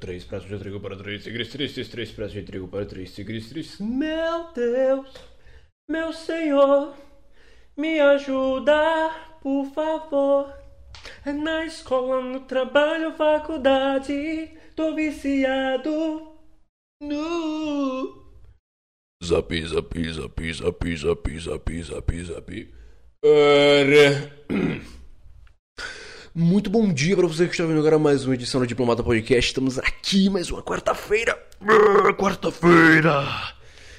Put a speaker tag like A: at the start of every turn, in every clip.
A: Três pratos de trigo para três tigres tristes, três pratos de trigo para três tigres tristes. Meu Deus, meu Senhor, me ajuda, por favor. É na escola, no trabalho, faculdade, tô viciado no. Zap, zap, zap, zap, zap, zap, zap, zap. Ora. Muito bom dia para você que está vendo agora mais uma edição do Diplomata Podcast. Estamos aqui mais uma quarta-feira. Quarta-feira.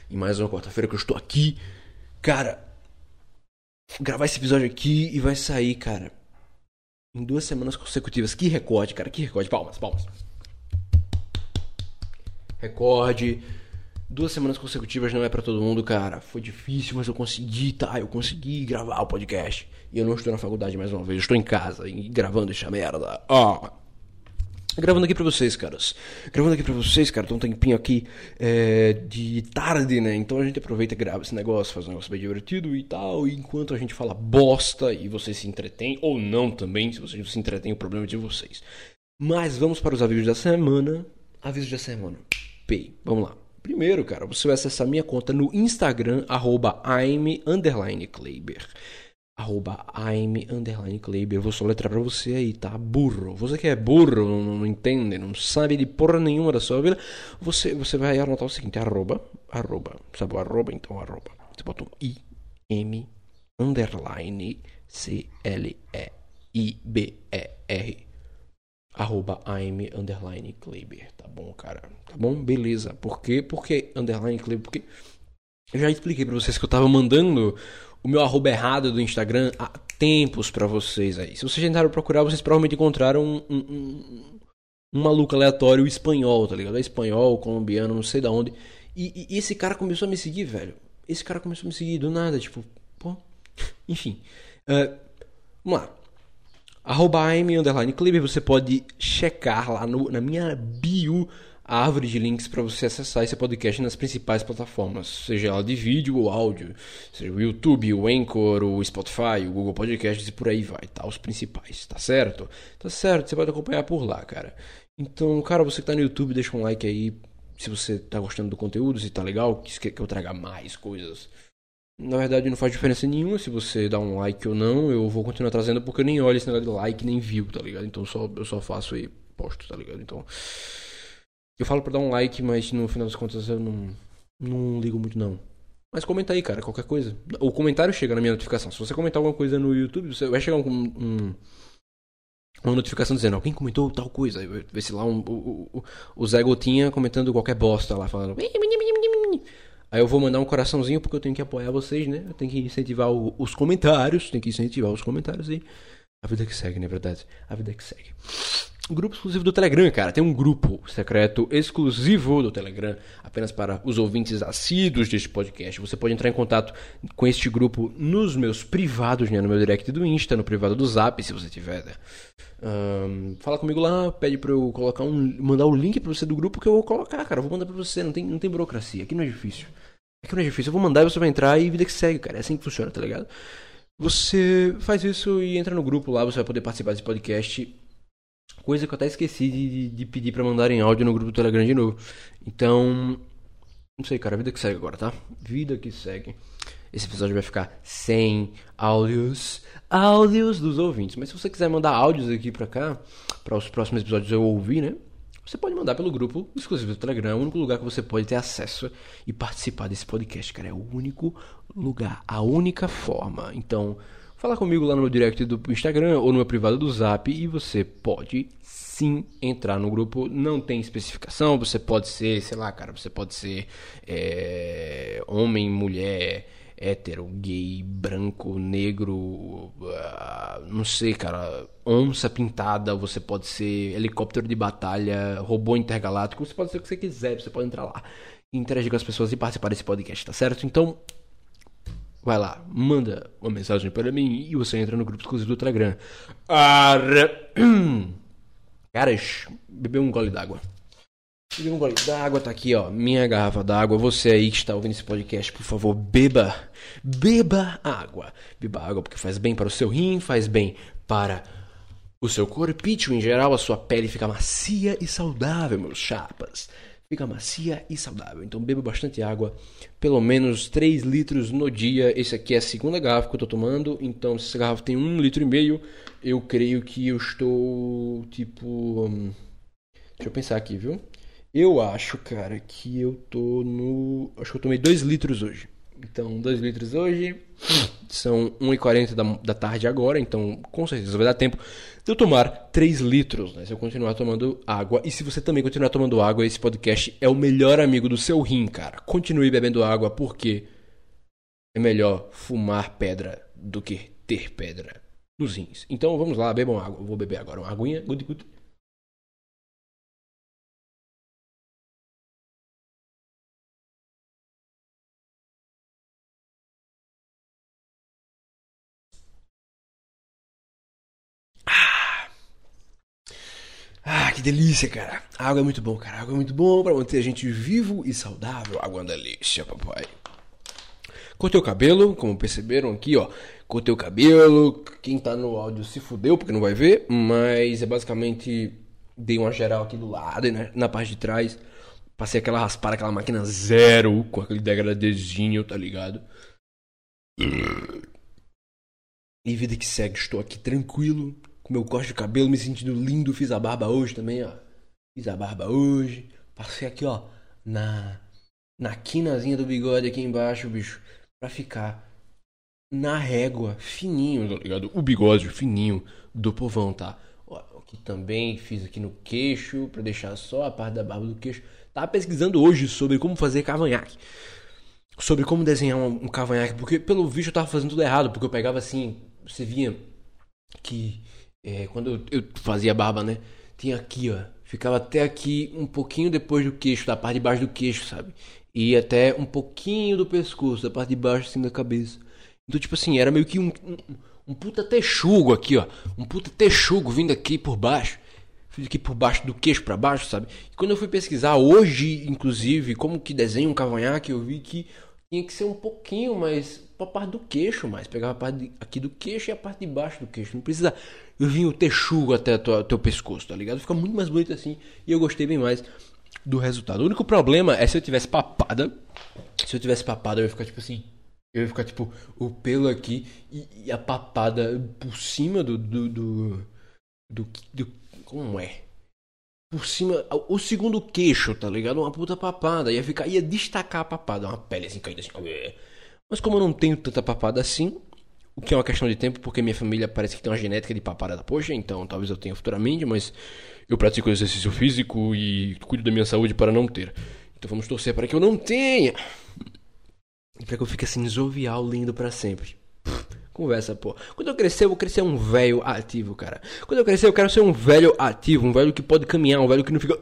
A: E mais uma quarta-feira que eu estou aqui. Cara, gravar esse episódio aqui e vai sair, cara, em duas semanas consecutivas. Que recorde, cara, que recorde. Palmas, palmas. Recorde. Duas semanas consecutivas não é para todo mundo, cara. Foi difícil, mas eu consegui, tá? Eu consegui gravar o podcast. E eu não estou na faculdade mais uma vez, eu estou em casa e gravando essa merda. Ó. Oh. Gravando aqui pra vocês, caras. Gravando aqui pra vocês, cara. Tem um tempinho aqui é, de tarde, né? Então a gente aproveita e grava esse negócio, faz um negócio bem divertido e tal. E enquanto a gente fala bosta e vocês se entretêm, ou não também, se vocês se entretêm, o problema é de vocês. Mas vamos para os avisos da semana. Avisos da semana. P. Vamos lá. Primeiro, cara, você vai acessar minha conta no Instagram, arroba Kleber. Arroba Kleber. Vou soletrar pra você aí, tá? Burro. Você que é burro, não, não, entende, não sabe de porra nenhuma da sua vida, você, você vai anotar o seguinte, arroba, arroba, sabe o arroba? Então, arroba. Você bota um I, M, underline, C, L, E, I, B, E, R arroba am underline Kleber, tá bom, cara? Tá bom? Beleza. Por quê? Por que underline Kleber? Porque eu já expliquei para vocês que eu tava mandando o meu arroba errado do Instagram há tempos para vocês aí. Se vocês tentaram procurar, vocês provavelmente encontraram um, um, um, um maluco aleatório espanhol, tá ligado? É espanhol, colombiano, não sei da onde. E, e, esse cara começou a me seguir, velho. Esse cara começou a me seguir do nada, tipo, pô. Enfim. Uh, vamos lá. Arroba Kleber, você pode checar lá no, na minha bio a árvore de links para você acessar esse podcast nas principais plataformas, seja ela de vídeo ou áudio, seja o YouTube, o Anchor, o Spotify, o Google Podcasts e por aí vai, tá? Os principais, tá certo? Tá certo, você pode acompanhar por lá, cara. Então, cara, você que tá no YouTube, deixa um like aí se você tá gostando do conteúdo, se tá legal, que, que eu traga mais coisas na verdade não faz diferença nenhuma se você dá um like ou não, eu vou continuar trazendo porque eu nem olho esse negócio de like nem view, tá ligado? Então só, eu só faço e posto, tá ligado? Então. Eu falo pra dar um like, mas no final das contas eu não, não ligo muito não. Mas comenta aí, cara, qualquer coisa. O comentário chega na minha notificação. Se você comentar alguma coisa no YouTube, você vai chegar um, um uma notificação dizendo alguém comentou tal coisa. Aí vai se lá um, o, o, o Zé Gotinha comentando qualquer bosta lá, falando. Aí eu vou mandar um coraçãozinho porque eu tenho que apoiar vocês, né? Eu tenho que incentivar o, os comentários, tenho que incentivar os comentários e a vida que segue, na é verdade. A vida que segue. Grupo exclusivo do Telegram, cara. Tem um grupo secreto exclusivo do Telegram, apenas para os ouvintes assíduos deste podcast. Você pode entrar em contato com este grupo nos meus privados, né? No meu direct do Insta, no privado do Zap, se você tiver. Né? Um, fala comigo lá, pede pra eu colocar um. mandar o link pra você do grupo que eu vou colocar, cara. Eu vou mandar pra você, não tem, não tem burocracia. Aqui não é difícil. Aqui não é difícil. Eu vou mandar e você vai entrar e vida que segue, cara. É assim que funciona, tá ligado? Você faz isso e entra no grupo lá, você vai poder participar desse podcast. Coisa que eu até esqueci de, de pedir para mandar em áudio no grupo do Telegram de novo. Então, não sei, cara, vida que segue agora, tá? Vida que segue. Esse episódio vai ficar sem áudios, áudios dos ouvintes. Mas se você quiser mandar áudios aqui pra cá, para os próximos episódios eu ouvir, né? Você pode mandar pelo grupo exclusivo do Telegram, é o único lugar que você pode ter acesso e participar desse podcast, cara. É o único lugar, a única forma. Então, fala comigo lá no meu direct do Instagram ou no meu privado do Zap e você pode sim entrar no grupo. Não tem especificação, você pode ser, sei lá, cara, você pode ser é, homem, mulher hétero, gay, branco, negro, uh, não sei, cara, onça pintada, você pode ser helicóptero de batalha, robô intergaláctico, você pode ser o que você quiser, você pode entrar lá, interagir com as pessoas e participar desse podcast, tá certo? Então, vai lá, manda uma mensagem para mim e você entra no grupo exclusivo do Telegram. Caras, bebeu um gole d'água. Peguei um gole d'água, tá aqui, ó. Minha garrafa d'água. Você aí que está ouvindo esse podcast, por favor, beba. Beba água. Beba água porque faz bem para o seu rim, faz bem para o seu corpício em geral, a sua pele fica macia e saudável, meus chapas. Fica macia e saudável. Então beba bastante água, pelo menos 3 litros no dia. Esse aqui é a segunda garrafa que eu tô tomando, então se essa garrafa tem um litro e meio, eu creio que eu estou tipo. hum, Deixa eu pensar aqui, viu? Eu acho, cara, que eu tô no. Acho que eu tomei 2 litros hoje. Então, 2 litros hoje. São 1h40 da, da tarde agora. Então, com certeza vai dar tempo de eu tomar 3 litros, né? Se eu continuar tomando água. E se você também continuar tomando água, esse podcast é o melhor amigo do seu rim, cara. Continue bebendo água, porque é melhor fumar pedra do que ter pedra nos rins. Então, vamos lá, bebam água. Eu vou beber agora uma aguinha. Good. Que delícia, cara. A água é muito bom, cara. A água é muito bom pra manter a gente vivo e saudável. Água é uma delícia, papai. Cortei o cabelo, como perceberam aqui, ó. Cortei o cabelo. Quem tá no áudio se fudeu porque não vai ver, mas é basicamente dei uma geral aqui do lado né, na parte de trás. Passei aquela raspada, aquela máquina zero com aquele degradezinho, tá ligado? E vida que segue, estou aqui tranquilo, com meu corte de cabelo, me sentindo lindo. Fiz a barba hoje também, ó. Fiz a barba hoje. Passei aqui, ó, na na quinazinha do bigode aqui embaixo, bicho, pra ficar na régua, fininho, tá ligado? O bigode fininho do povão, tá? Ó, aqui também fiz aqui no queixo, pra deixar só a parte da barba do queixo. Tava pesquisando hoje sobre como fazer cavanhaque. Sobre como desenhar um, um cavanhaque, porque pelo visto eu tava fazendo tudo errado, porque eu pegava assim, você via que é, quando eu, eu fazia barba, né? Tinha aqui, ó. Ficava até aqui um pouquinho depois do queixo, da parte de baixo do queixo, sabe? E até um pouquinho do pescoço, da parte de baixo assim da cabeça. Então, tipo assim, era meio que um, um, um puta texugo aqui, ó. Um puta texugo vindo aqui por baixo. Fiz aqui por baixo do queixo pra baixo, sabe? E quando eu fui pesquisar hoje, inclusive, como que desenha um cavanhaque, eu vi que tinha que ser um pouquinho mais pra parte do queixo, mais. Pegava a parte de- aqui do queixo e a parte de baixo do queixo. Não precisa vir o texugo até o teu pescoço, tá ligado? Fica muito mais bonito assim. E eu gostei bem mais do resultado. O único problema é se eu tivesse papada. Se eu tivesse papada, eu ia ficar tipo assim. Eu ia ficar tipo o pelo aqui e, e a papada por cima do do, do, do. do- Como é? Por cima. O segundo queixo, tá ligado? Uma puta papada. Ia ficar. Ia destacar a papada. Uma pele assim caindo assim. Mas como eu não tenho tanta papada assim, o que é uma questão de tempo, porque minha família parece que tem uma genética de papada da poxa, então talvez eu tenha futuramente, mas eu pratico exercício físico e cuido da minha saúde para não ter. Então vamos torcer para que eu não tenha. E para que eu fique assim, jovial, lindo para sempre. Conversa, pô. Quando eu crescer, eu vou crescer um velho ativo, cara. Quando eu crescer, eu quero ser um velho ativo, um velho que pode caminhar, um velho que não fica.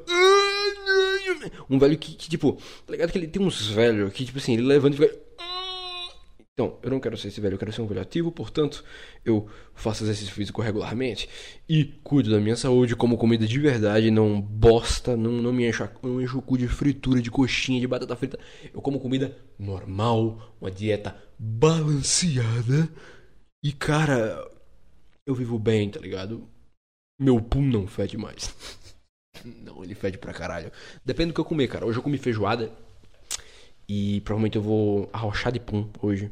A: Um velho que, que, tipo, tá ligado que ele tem uns velhos que, tipo assim, ele levanta e fica. Então, eu não quero ser esse velho, eu quero ser um velho ativo, portanto, eu faço exercício físico regularmente e cuido da minha saúde, como comida de verdade, não bosta, não, não me encho, não encho o cu de fritura, de coxinha, de batata frita. Eu como comida normal, uma dieta balanceada. E, cara, eu vivo bem, tá ligado? Meu pum não fede mais. Não, ele fede pra caralho. Depende do que eu comer, cara. Hoje eu comi feijoada. E provavelmente eu vou arrochar de pum hoje.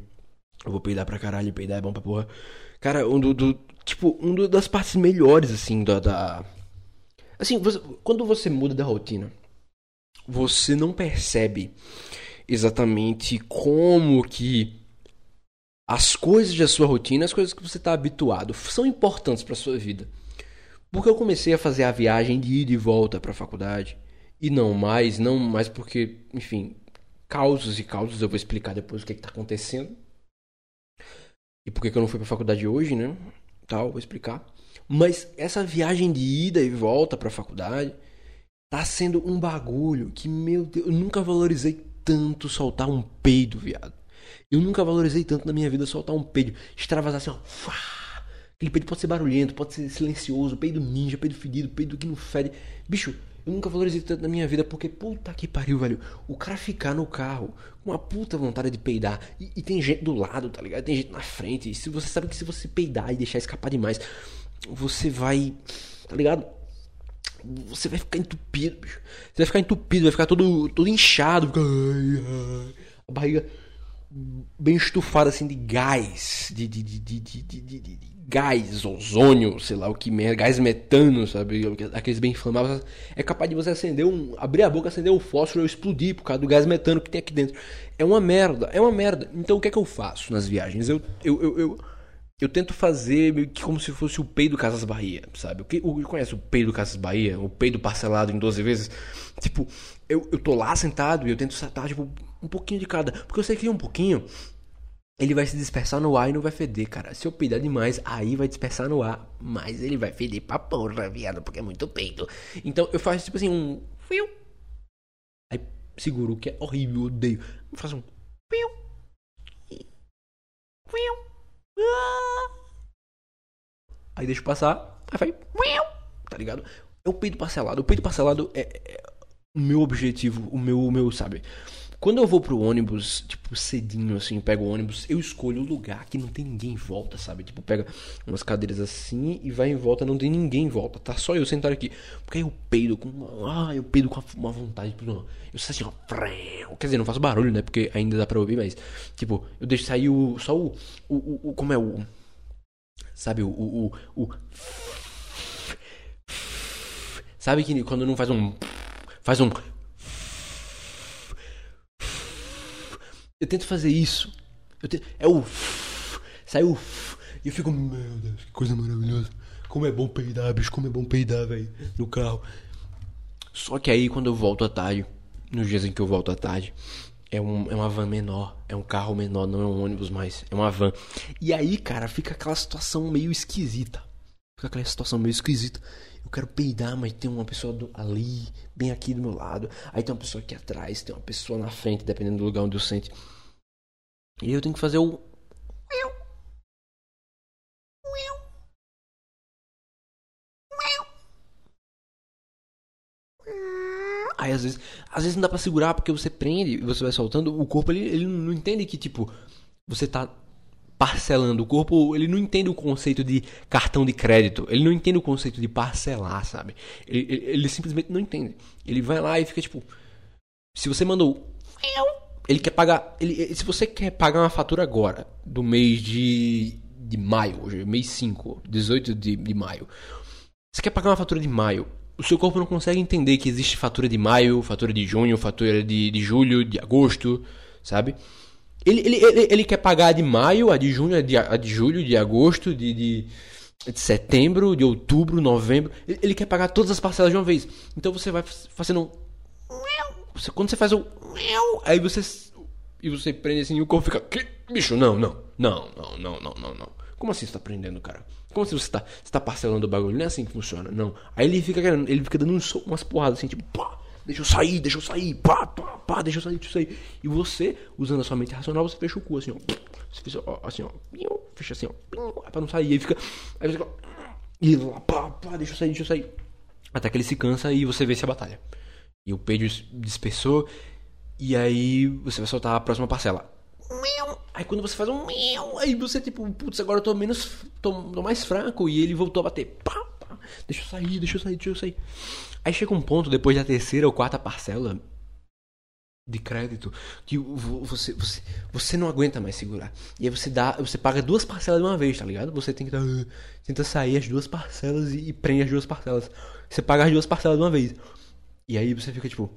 A: Eu vou peidar pra caralho, peidar é bom pra porra. Cara, um do, do- tipo, um do- das partes melhores, assim, da. da... Assim, você- quando você muda da rotina, você não percebe exatamente como que as coisas da sua rotina, as coisas que você tá habituado, são importantes pra sua vida. Porque eu comecei a fazer a viagem de ida e volta pra faculdade. E não mais, não mais porque, enfim, causas e causas, eu vou explicar depois o que, que tá acontecendo. E por que, eu não fui pra faculdade hoje, né? Tal, vou explicar. Mas essa viagem de ida e volta pra faculdade tá sendo um bagulho que, meu Deus, eu nunca valorizei tanto soltar um peido, viado. Eu nunca valorizei tanto na minha vida soltar um peido. Extravasar assim, ó. Fá! Aquele peido pode ser barulhento, pode ser silencioso, peido ninja, peido fedido, peido que não fede. Bicho, eu nunca valorizei tanto na minha vida porque, puta que pariu, velho. O cara ficar no carro com uma puta vontade de peidar e, e tem gente do lado, tá ligado? Tem gente na frente. E se você sabe que se você peidar e deixar escapar demais, você vai. Tá ligado? Você vai ficar entupido, bicho. Você vai ficar entupido, vai ficar todo, todo inchado. A barriga bem estufada assim de gás. De, de, de, de, de, de, de gás, ozônio, sei lá o que merda, gás metano, sabe? Aqueles bem inflamáveis. É capaz de você acender um. abrir a boca, acender um fósforo e explodir por causa do gás metano que tem aqui dentro. É uma merda, é uma merda. Então o que é que eu faço nas viagens? Eu. eu, eu, eu eu tento fazer como se fosse o peido Casas Bahia, sabe? O conhece o peido Casas Bahia? O peido parcelado em 12 vezes? Tipo, eu, eu tô lá sentado e eu tento sentar, tipo, um pouquinho de cada. Porque eu sei que um pouquinho ele vai se dispersar no ar e não vai feder, cara. Se eu peidar demais, aí vai dispersar no ar, mas ele vai feder pra porra, viado, porque é muito peito. Então eu faço tipo assim um. Aí seguro, que é horrível, odeio. Eu faço um. Aí deixo passar, aí vai. Tá ligado? É o peito parcelado. O peito parcelado é, é o meu objetivo, o meu, o meu, sabe? Quando eu vou pro ônibus, tipo, cedinho, assim, pego o ônibus, eu escolho o lugar que não tem ninguém em volta, sabe? Tipo, pega umas cadeiras assim e vai em volta, não tem ninguém em volta, tá só eu sentado aqui. Porque aí eu peido com uma. Ah, eu peido com uma vontade. Tipo, eu sei assim, ó. Quer dizer, não faço barulho, né? Porque ainda dá pra ouvir, mas. Tipo, eu deixo sair o. Só o. O. o, o como é o. Sabe, o. o, o sabe que quando não faz um. Faz um Eu tento fazer isso. Tento, é o. Sai o. E eu fico, meu Deus, que coisa maravilhosa. Como é bom peidar, bicho, como é bom peidar, velho, no carro. Só que aí quando eu volto à tarde, nos dias em que eu volto à tarde, é, um, é uma van menor, é um carro menor, não é um ônibus mais, é uma van. E aí, cara, fica aquela situação meio esquisita. Fica aquela situação meio esquisita. Eu quero peidar, mas tem uma pessoa do, ali, bem aqui do meu lado. Aí tem uma pessoa aqui atrás, tem uma pessoa na frente, dependendo do lugar onde eu sente. E eu tenho que fazer o. Aí às vezes, às vezes não dá pra segurar porque você prende e você vai soltando. O corpo ele, ele não entende que tipo você tá parcelando. O corpo, ele não entende o conceito de cartão de crédito. Ele não entende o conceito de parcelar, sabe? Ele, ele, ele simplesmente não entende. Ele vai lá e fica tipo. Se você mandou. Ele quer pagar. Ele, se você quer pagar uma fatura agora, do mês de, de maio, hoje, mês 5, 18 de, de maio. Você quer pagar uma fatura de maio. O seu corpo não consegue entender que existe fatura de maio, fatura de junho, fatura de, de julho, de agosto, sabe? Ele, ele, ele, ele, quer pagar a de maio, a de junho, a de, a de julho, de agosto, de, de, de, setembro, de outubro, novembro. Ele, ele, quer pagar todas as parcelas de uma vez. Então você vai fazendo um. Quando você faz o. Aí você. E você prende assim e o corpo fica. Bicho, não, não. Não, não, não, não, não, não. Como assim você tá prendendo, cara? Como assim você tá, você tá parcelando o bagulho? Não é assim que funciona, não. Aí ele fica querendo, ele fica dando umas porradas assim, tipo, pá deixa eu sair, deixa eu sair, pá, pá, pá, deixa eu sair, deixa eu sair. E você, usando a sua mente racional, você fecha o cu assim, ó. Você fecha assim, ó. Fecha assim, ó. Pra não sair. Aí fica. Aí fica. E lá, pá, pá, deixa eu sair, deixa eu sair. Até que ele se cansa e você vence a batalha. E o peido dispersou. E aí você vai soltar a próxima parcela. Aí quando você faz um. Aí você tipo, putz, agora eu tô menos. Tô, tô mais fraco. E ele voltou a bater. Pá, pá. Deixa eu sair, deixa eu sair, deixa eu sair. Aí chega um ponto, depois da terceira ou quarta parcela de crédito, que você, você, você não aguenta mais segurar. E aí você dá, você paga duas parcelas de uma vez, tá ligado? Você tem que dar, tenta sair as duas parcelas e, e prende as duas parcelas. Você paga as duas parcelas de uma vez. E aí você fica tipo.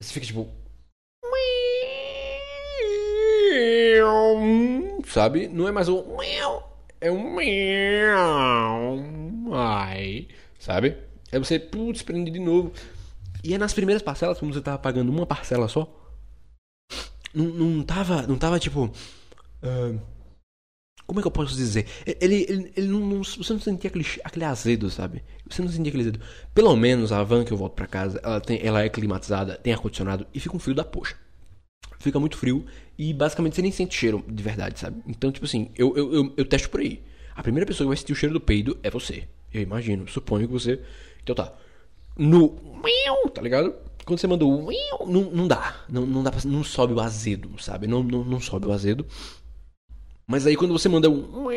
A: Você fica tipo. Sabe? Não é mais um. É um. Ai. Sabe? Aí você, putz, prende de novo. E é nas primeiras parcelas, como você tava pagando uma parcela só, não, não tava, não tava tipo. Uh, como é que eu posso dizer? Ele, ele, ele não, não, você não sentia aquele, aquele azedo, sabe? Você não sentia aquele azedo. Pelo menos a van que eu volto para casa, ela, tem, ela é climatizada, tem ar-condicionado e fica um frio da poxa. Fica muito frio e basicamente você nem sente cheiro de verdade, sabe? Então, tipo assim, eu, eu, eu, eu testo por aí. A primeira pessoa que vai sentir o cheiro do peido é você. Eu imagino, suponho que você então tá. No. Tá ligado? Quando você manda o. Não, não dá. Não, não dá pra, Não sobe o azedo, sabe? Não, não, não sobe o azedo. Mas aí quando você manda um.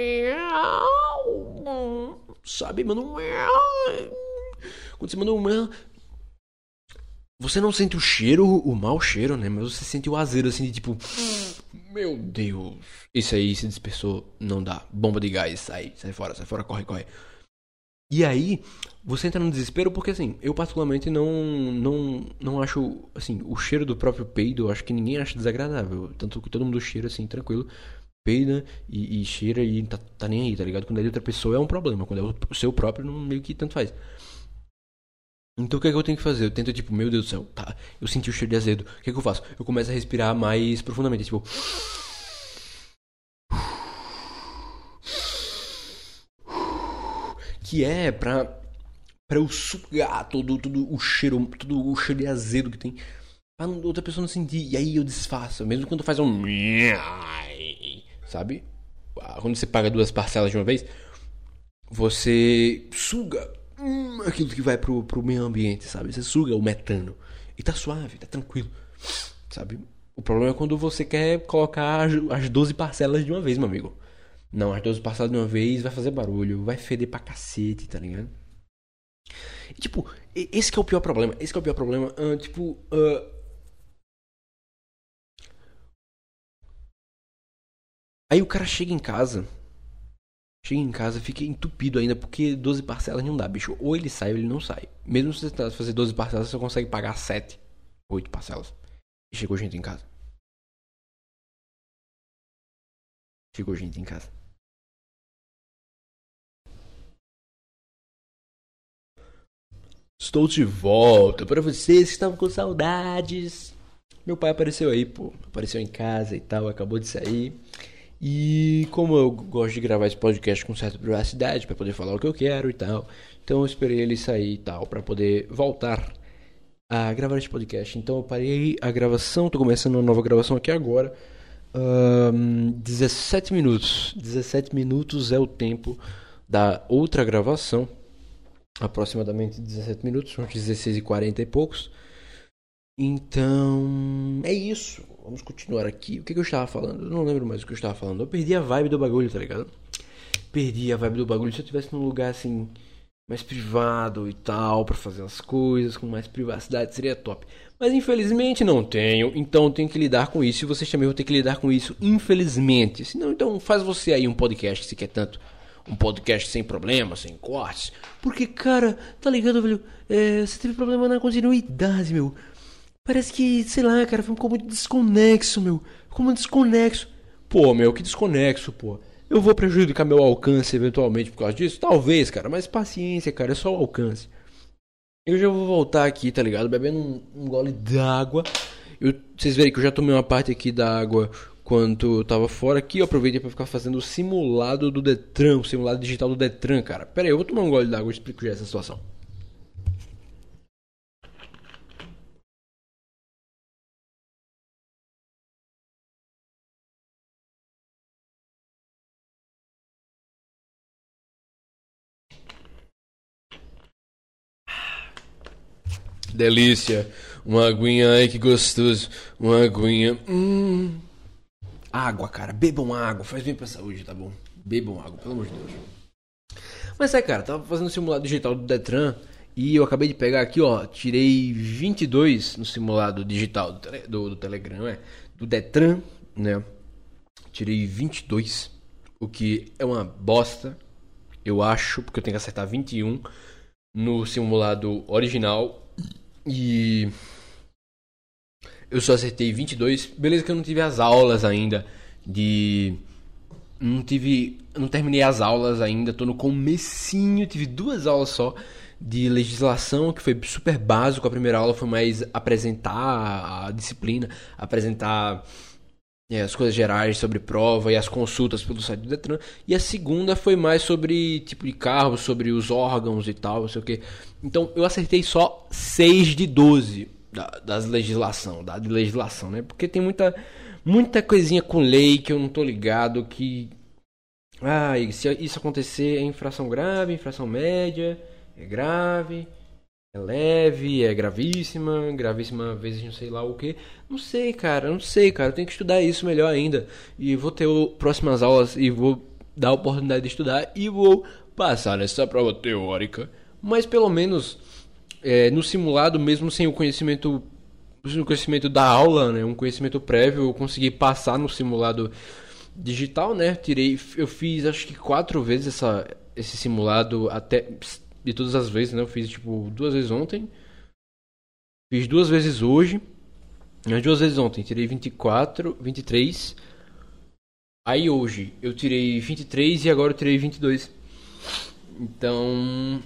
A: sabe? Manda um. Quando você manda um. Você não sente o cheiro, o mau cheiro, né? Mas você sente o azedo assim de tipo. Meu Deus. Isso aí se dispersou. Não dá. Bomba de gás. Sai, sai fora, sai fora, corre, corre. E aí, você entra no desespero porque assim, eu particularmente não não não acho assim, o cheiro do próprio peido, eu acho que ninguém acha desagradável, tanto que todo mundo cheira assim tranquilo, peida e, e cheira e tá, tá nem aí, tá ligado? Quando é de outra pessoa é um problema, quando é o seu próprio não meio que tanto faz. Então o que é que eu tenho que fazer? Eu tento tipo, meu Deus do céu, tá, eu senti o cheiro de azedo. O que é que eu faço? Eu começo a respirar mais profundamente, tipo, que é pra, pra eu sugar todo, todo o cheiro, todo o cheiro de azedo que tem. Pra outra pessoa não sentir. E aí eu desfaço. Mesmo quando faz um. Sabe? Ah, quando você paga duas parcelas de uma vez, você suga hum, aquilo que vai pro, pro meio ambiente, sabe? Você suga o metano. E tá suave, tá tranquilo. Sabe? O problema é quando você quer colocar as 12 parcelas de uma vez, meu amigo. Não, as 12 parcelas de uma vez vai fazer barulho, vai feder pra cacete, tá ligado? E, tipo, esse é o pior problema. Esse é o pior problema. Uh, tipo, uh... Aí o cara chega em casa. Chega em casa, fica entupido ainda, porque 12 parcelas não dá, bicho. Ou ele sai ou ele não sai. Mesmo se você fazer 12 parcelas, você consegue pagar 7, 8 parcelas. E chegou gente em casa. Chegou gente em casa. Estou de volta para vocês que estavam com saudades. Meu pai apareceu aí, pô. Apareceu em casa e tal, acabou de sair. E como eu gosto de gravar esse podcast com certa privacidade, para poder falar o que eu quero e tal, então eu esperei ele sair e tal, para poder voltar a gravar esse podcast. Então eu parei a gravação, tô começando uma nova gravação aqui agora. Um, 17 minutos. 17 minutos é o tempo da outra gravação aproximadamente 17 minutos, são 16 e 40 e poucos. Então, é isso. Vamos continuar aqui. O que, que, eu estava falando? Eu não lembro mais o que eu estava falando. Eu perdi a vibe do bagulho, tá ligado? Perdi a vibe do bagulho. Se eu tivesse num lugar assim, mais privado e tal, para fazer as coisas com mais privacidade, seria top. Mas infelizmente não tenho, então tenho que lidar com isso. E vocês também vão ter que lidar com isso, infelizmente. Senão, então faz você aí um podcast se quer tanto um podcast sem problemas, sem cortes. Porque, cara, tá ligado, velho? É, você teve problema na continuidade, meu. Parece que, sei lá, cara, ficou muito desconexo, meu. Ficou muito desconexo. Pô, meu, que desconexo, pô. Eu vou prejudicar meu alcance eventualmente por causa disso? Talvez, cara, mas paciência, cara, é só o alcance. Eu já vou voltar aqui, tá ligado? Bebendo um, um gole d'água. Vocês verem que eu já tomei uma parte aqui da água quando eu tava fora aqui, eu aproveitei para ficar fazendo o simulado do Detran, o simulado digital do Detran, cara. Pera aí, eu vou tomar um gole d'água e explico já essa situação. Delícia. Uma aguinha, ai que gostoso. Uma aguinha. Hum. Água, cara. Bebam água. Faz bem pra saúde, tá bom? Bebam água, pelo amor de Deus. Mas é, cara, tava fazendo o simulado digital do Detran e eu acabei de pegar aqui, ó. Tirei 22 no simulado digital do, tele, do, do Telegram, é. Do Detran, né? Tirei 22, o que é uma bosta, eu acho, porque eu tenho que acertar 21 no simulado original. E eu só acertei 22. Beleza que eu não tive as aulas ainda de não tive, não terminei as aulas ainda, tô no comecinho, tive duas aulas só de legislação, que foi super básico. A primeira aula foi mais apresentar a disciplina, apresentar é, as coisas gerais sobre prova e as consultas pelo site do Detran. E a segunda foi mais sobre tipo de carro, sobre os órgãos e tal, não sei o que. Então eu acertei só 6 de 12 da, das legislação, da legislação, né? Porque tem muita muita coisinha com lei que eu não tô ligado que ah, se isso acontecer é infração grave, infração média, é grave, é leve, é gravíssima, gravíssima vezes não sei lá o que. Não sei, cara, não sei, cara. Eu tenho que estudar isso melhor ainda. E vou ter o, próximas aulas e vou dar a oportunidade de estudar e vou passar nessa prova teórica. Mas pelo menos é, no simulado, mesmo sem o conhecimento, o conhecimento da aula, né, um conhecimento prévio, eu consegui passar no simulado digital, né? Tirei, eu fiz acho que quatro vezes essa, esse simulado até de todas as vezes, né? Eu fiz tipo duas vezes ontem, fiz duas vezes hoje, as duas vezes ontem tirei 24, 23. Aí hoje eu tirei 23 e agora eu tirei 22. Então,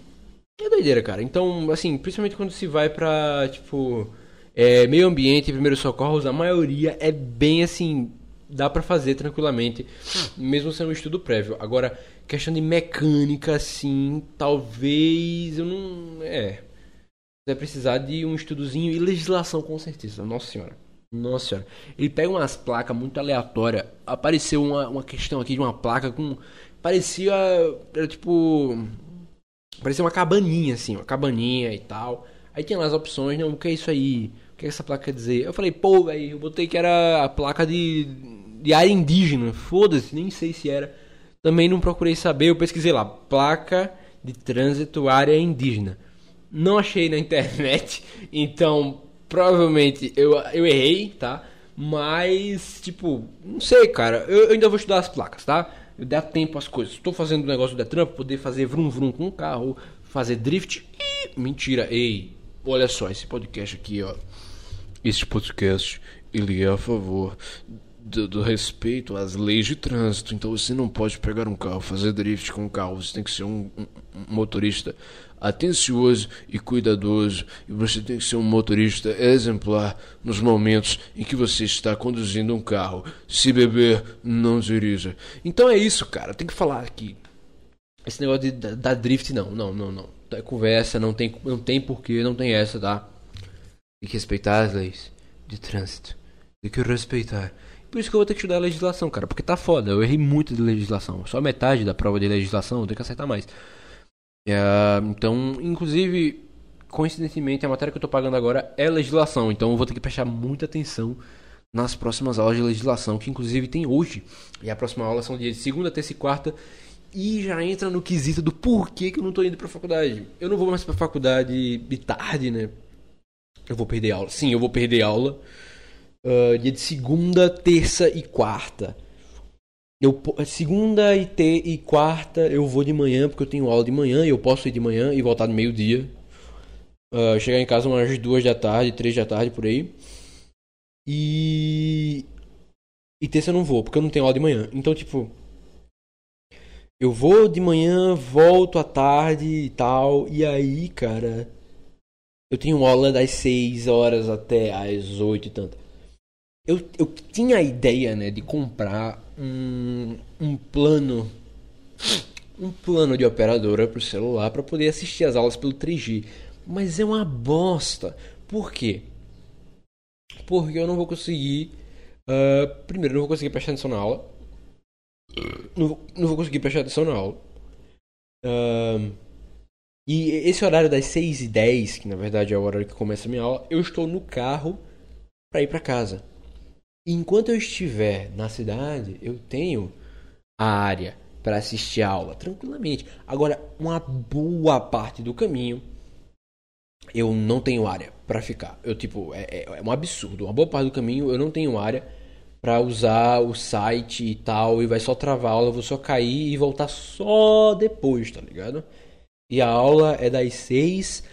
A: é doideira, cara. Então, assim, principalmente quando se vai pra, tipo, é, meio ambiente e primeiros socorros, a maioria é bem assim, dá para fazer tranquilamente, mesmo sendo um estudo prévio. Agora, questão de mecânica, assim, talvez eu não. É. Vai precisar de um estudozinho e legislação, com certeza. Nossa senhora. Nossa senhora. Ele pega umas placas muito aleatórias. Apareceu uma, uma questão aqui de uma placa com. Parecia. Era tipo Parecia uma cabaninha, assim, uma cabaninha e tal. Aí tinha lá as opções, não, o que é isso aí? O que, é essa placa quer dizer? Eu falei, pô, velho, eu botei que era a placa de, de área indígena. Foda-se, nem sei se era. Também não procurei saber, eu pesquisei lá, placa de trânsito área indígena. Não achei na internet, então provavelmente eu, eu errei, tá? Mas, tipo, não sei, cara. Eu, eu ainda vou estudar as placas, tá? Eu der tempo às coisas. Estou fazendo o negócio Detran para poder fazer vrum vrum com o carro, fazer drift. E mentira, ei, olha só esse podcast aqui, ó. Este podcast ele é a favor do, do, respeito às leis de trânsito. Então você não pode pegar um carro, fazer drift com um carro. Você tem que ser um, um, um motorista atencioso e cuidadoso. E você tem que ser um motorista exemplar nos momentos em que você está conduzindo um carro. Se beber, não dirija. Então é isso, cara. Tem que falar aqui. Esse negócio de, da, da drift, não, não, não, não. É conversa, não tem, não tem porquê, não tem essa, tá? Tem que respeitar as leis de trânsito. Tem que respeitar. Por isso que eu vou ter que estudar legislação, cara. Porque tá foda. Eu errei muito de legislação. Só metade da prova de legislação, eu tenho que acertar mais. É, então, inclusive, coincidentemente, a matéria que eu tô pagando agora é legislação. Então eu vou ter que prestar muita atenção nas próximas aulas de legislação, que inclusive tem hoje. E a próxima aula são dias de segunda, terça e quarta. E já entra no quesito do porquê que eu não tô indo pra faculdade. Eu não vou mais pra faculdade de tarde, né? Eu vou perder aula. Sim, eu vou perder aula. Uh, dia de segunda, terça e quarta. Eu, segunda e, te, e quarta eu vou de manhã, porque eu tenho aula de manhã e eu posso ir de manhã e voltar no meio-dia. Uh, chegar em casa umas duas da tarde, três da tarde por aí. E. E terça eu não vou, porque eu não tenho aula de manhã. Então, tipo. Eu vou de manhã, volto à tarde e tal. E aí, cara. Eu tenho aula das 6 horas até as 8 e tanto. Eu, eu tinha a ideia, né, de comprar um, um plano um plano de operadora para o celular para poder assistir as aulas pelo 3G. Mas é uma bosta. Por quê? Porque eu não vou conseguir. Uh, primeiro, não vou conseguir prestar atenção na aula. Não vou, não vou conseguir prestar atenção na aula. Uh, e esse horário das 6 e 10 que na verdade é o horário que começa a minha aula, eu estou no carro para ir para casa enquanto eu estiver na cidade, eu tenho a área para assistir a aula tranquilamente. Agora, uma boa parte do caminho eu não tenho área para ficar. Eu tipo, é, é, é, um absurdo. Uma boa parte do caminho eu não tenho área para usar o site e tal e vai só travar a aula, eu vou só cair e voltar só depois, tá ligado? E a aula é das 6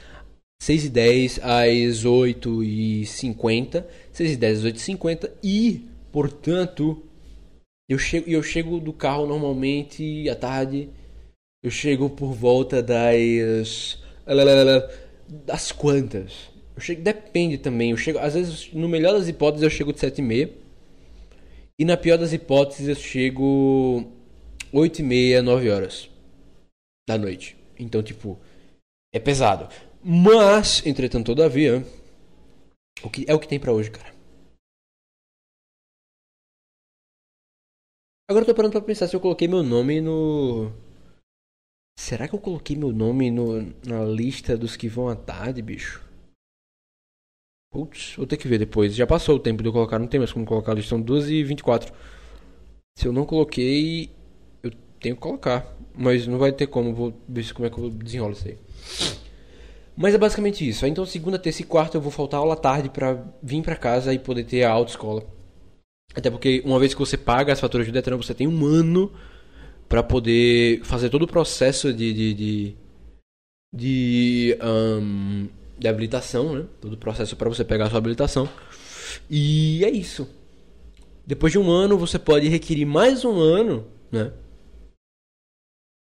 A: 6 e 10 às 8 e 50 6 e 10 às 8 e 50 e, portanto, eu chego, eu chego do carro normalmente à tarde, eu chego por volta das... das quantas? Eu chego, depende também, eu chego, às vezes, no melhor das hipóteses eu chego de 7 e meia e na pior das hipóteses eu chego 8 e meia, 9 horas da noite. Então, tipo, é pesado. Mas, entretanto, todavia, o que é o que tem para hoje, cara. Agora eu tô parando pra pensar se eu coloquei meu nome no. Será que eu coloquei meu nome no, na lista dos que vão à tarde, bicho? Putz, vou ter que ver depois. Já passou o tempo de eu colocar, não tem mais como colocar lista. São 2 e 24 Se eu não coloquei, eu tenho que colocar. Mas não vai ter como, vou ver como é que eu desenrolo isso aí. Mas é basicamente isso. Então, segunda, terça e quarta eu vou faltar aula tarde pra vir pra casa e poder ter a autoescola. Até porque uma vez que você paga as faturas do Detran, você tem um ano para poder fazer todo o processo de de, de, de, um, de habilitação, né? Todo o processo para você pegar a sua habilitação. E é isso. Depois de um ano, você pode requerir mais um ano, né?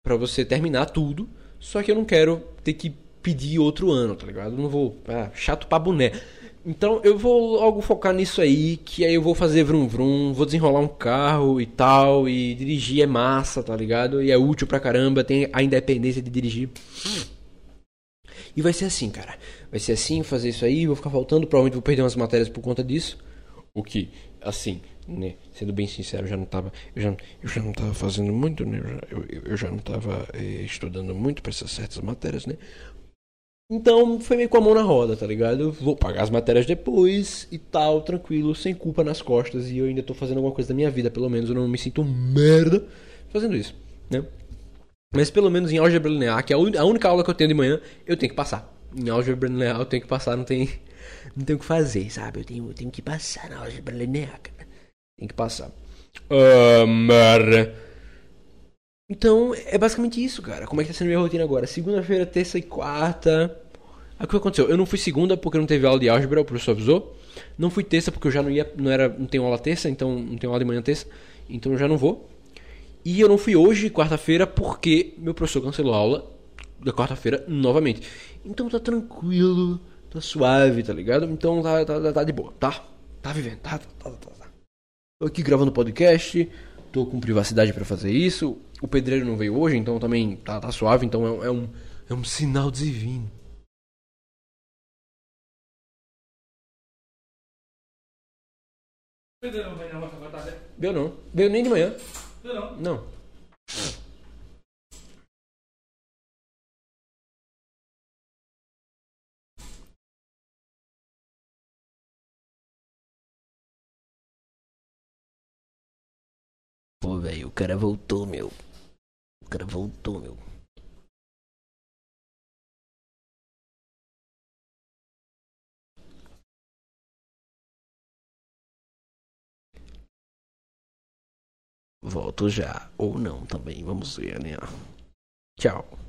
A: Para você terminar tudo. Só que eu não quero ter que pedir outro ano, tá ligado? Eu não vou. Ah, chato pra boné. Então eu vou logo focar nisso aí, que aí eu vou fazer vrum vrum, vou desenrolar um carro e tal, e dirigir é massa, tá ligado? E é útil pra caramba, tem a independência de dirigir. E vai ser assim, cara. Vai ser assim, fazer isso aí, vou ficar faltando, provavelmente vou perder umas matérias por conta disso. O que, assim, né, sendo bem sincero, já não tava, eu já, eu já não tava fazendo muito, né? Eu, eu, eu já não tava eh, estudando muito para essas certas matérias, né? Então foi meio com a mão na roda, tá ligado? vou pagar as matérias depois e tal, tranquilo, sem culpa nas costas. E eu ainda tô fazendo alguma coisa da minha vida, pelo menos eu não me sinto merda fazendo isso, né? Mas pelo menos em álgebra linear, que é a única aula que eu tenho de manhã, eu tenho que passar. Em álgebra linear eu tenho que passar, não tem, não tem o que fazer, sabe? Eu tenho, eu tenho que passar na álgebra linear, cara. Tem que passar. Ah, merda. Então, é basicamente isso, cara. Como é que tá sendo minha rotina agora? Segunda-feira, terça e quarta. O que aconteceu? Eu não fui segunda porque não teve aula de álgebra, o professor avisou. Não fui terça porque eu já não ia, não era, não tenho aula terça, então não tenho aula de manhã terça, então eu já não vou. E eu não fui hoje, quarta-feira, porque meu professor cancelou a aula da quarta-feira novamente. Então tá tranquilo, tá suave, tá ligado? Então tá, tá, tá de boa, tá? Tá vivendo, tá, tá, tá, tá. tá. Tô aqui gravando podcast, tô com privacidade para fazer isso. O pedreiro não veio hoje, então também tá, tá suave, então é, é, um, é um sinal divino.
B: O pedreiro não. Veio
A: nem de manhã.
B: Veio não.
A: Não. Velho, o cara voltou, meu. O cara voltou, meu. Volto já. Ou não também. Vamos ver, né? Tchau.